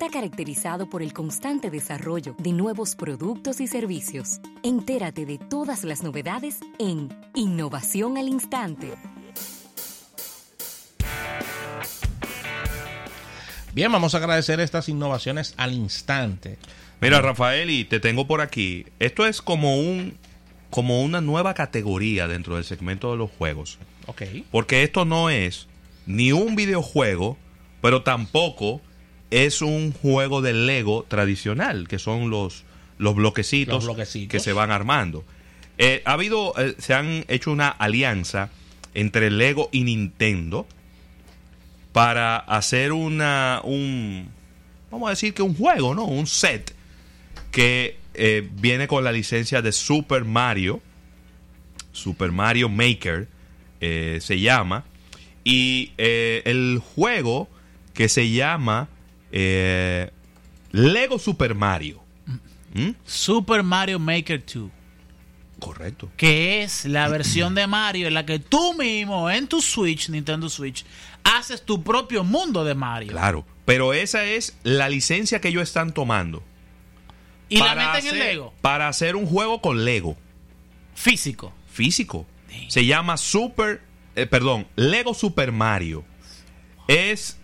está caracterizado por el constante desarrollo de nuevos productos y servicios. Entérate de todas las novedades en Innovación al Instante. Bien, vamos a agradecer estas innovaciones al instante. Mira, Rafael, y te tengo por aquí. Esto es como un como una nueva categoría dentro del segmento de los juegos. Ok. Porque esto no es ni un videojuego, pero tampoco es un juego de Lego tradicional, que son los, los, bloquecitos, Los bloquecitos. que se van armando. Eh, ha habido, eh, se han hecho una alianza entre Lego y Nintendo para hacer una, un, vamos a decir que un juego, ¿no? Un set que eh, viene con la licencia de Super Mario, Super Mario Maker se llama, y el juego que se llama eh, Lego Super Mario. ¿Mm? Super Mario Maker 2. Correcto. que es la versión de Mario en la que tú mismo en tu Switch, Nintendo Switch, haces tu propio mundo de Mario. Claro. Pero esa es la licencia que ellos están tomando. Y la meten en hacer- Lego, Para hacer un juego con Lego. físico. físico. Se llama Super, eh, perdón, Lego Super Mario. Es,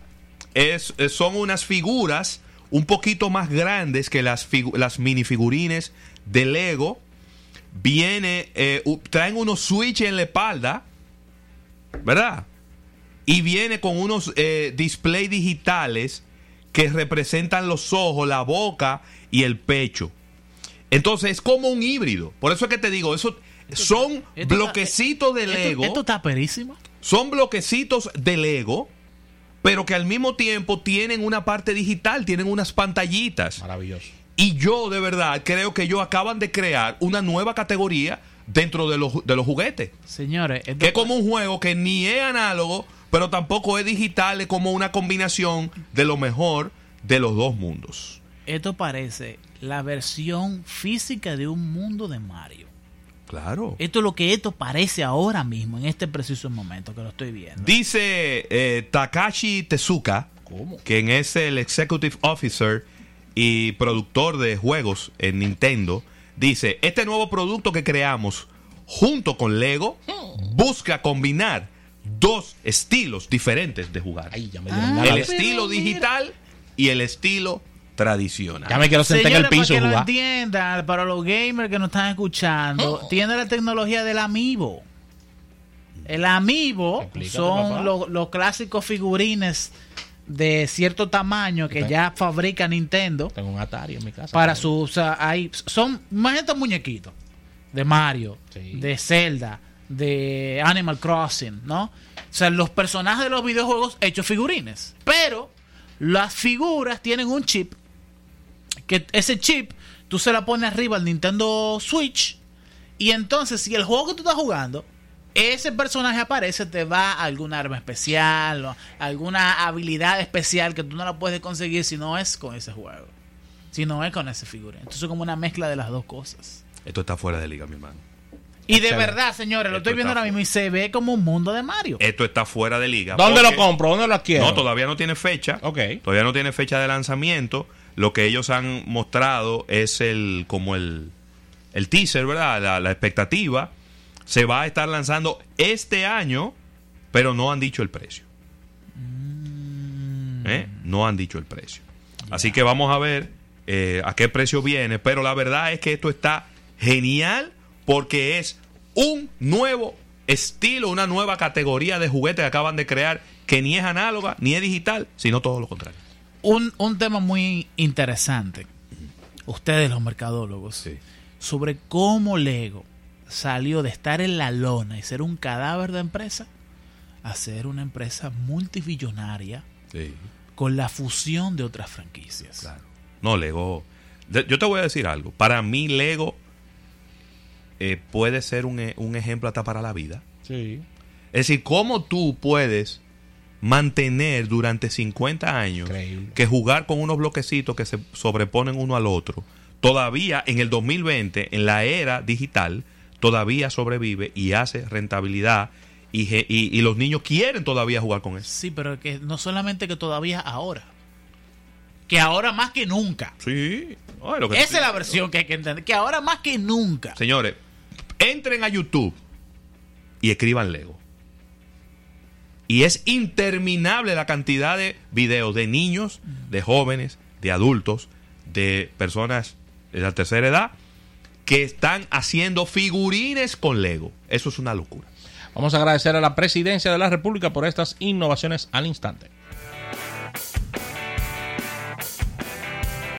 es, eh, son unas figuras un poquito más grandes que las, las minifigurines de Lego. Viene, eh, traen unos switch en la espalda, ¿verdad? Y viene con unos eh, display digitales que representan los ojos, la boca y el pecho. Entonces es como un híbrido. Por eso es que te digo, eso son bloquecitos de esto- Lego. Esto, está perísimo. Son bloquecitos de Lego, pero que al mismo tiempo tienen una parte digital, tienen unas pantallitas. Maravilloso. Y yo de verdad creo que ellos acaban de crear una nueva categoría dentro de los, de los juguetes. Señores, Que es como un juego que ni es análogo, pero tampoco es digital, es como una combinación de lo mejor de los dos mundos. esto parece la versión física de un mundo de Mario. Claro. Esto es lo que esto parece ahora mismo, en este preciso momento que lo estoy viendo. Dice eh, Takashi Tezuka, ¿Cómo? quien es el Executive Officer y productor de juegos en Nintendo, dice, este nuevo producto que creamos junto con Lego busca combinar dos estilos diferentes de jugar. Ay, ya me dieron Ah, ganas el estilo digital y el estilo tradicional. Ya me quiero sentar en el piso para que lo jugar. entiendan, para los gamers que nos están escuchando, tiene la tecnología del amiibo. El amiibo Explícate, son los, los clásicos figurines de cierto tamaño que ya fabrica Nintendo Tengo un Atari en mi casa. para su o sea, hay son más estos muñequitos de Mario, Sí. de Zelda, de Animal Crossing, ¿no? O sea, los personajes de los videojuegos hechos figurines, pero las figuras tienen un chip que ese chip tú se la pones arriba al Nintendo Switch y entonces si el juego que tú estás jugando ese personaje aparece, te va a alguna arma especial o alguna habilidad especial que tú no la puedes conseguir si no es con ese juego. Si no es con ese figurine. Entonces es como una mezcla de las dos cosas. Esto está fuera de liga, mi hermano. Y de verdad, señores, lo Esto estoy viendo ahora mismo y se ve como un mundo de Mario. Esto está fuera de liga. ¿Dónde lo compro? ¿Dónde lo adquiero? No, todavía no tiene fecha. Ok. Todavía no tiene fecha de lanzamiento. Lo que ellos han mostrado es el como el, el teaser, ¿verdad? La, la expectativa. Se va a estar lanzando este año, pero no han dicho el precio. ¿Eh? No han dicho el precio. Así que vamos a ver eh, a qué precio viene. Pero la verdad es que esto está genial porque es un nuevo estilo, una nueva categoría de juguete que acaban de crear que ni es análoga ni es digital, sino todo lo contrario. Un, un tema muy interesante, ustedes los mercadólogos, sobre cómo Lego salió de estar en la lona y ser un cadáver de empresa a ser una empresa multibillonaria con la fusión de otras franquicias. Claro. No, Lego. Yo te voy a decir algo. Para mí, Lego eh, puede ser un, e- un ejemplo hasta para la vida. Sí. Es decir, cómo tú puedes mantener durante 50 años Increíble. que jugar con unos bloquecitos que se sobreponen uno al otro, todavía en el 2020, en la era digital, todavía sobrevive y hace rentabilidad y, ge- y- y los niños quieren todavía jugar con eso. Sí, pero que no solamente que todavía ahora. que ahora más que nunca. Sí. Ay, lo que Esa es la versión que hay que entender, que ahora más que nunca. Señores, entren a YouTube y escriban Lego. Y es interminable la cantidad de videos de niños, de jóvenes, de adultos, de personas de la tercera edad que están haciendo figurines con Lego. Eso es una locura. Vamos a agradecer a la presidencia de la República por estas innovaciones al instante.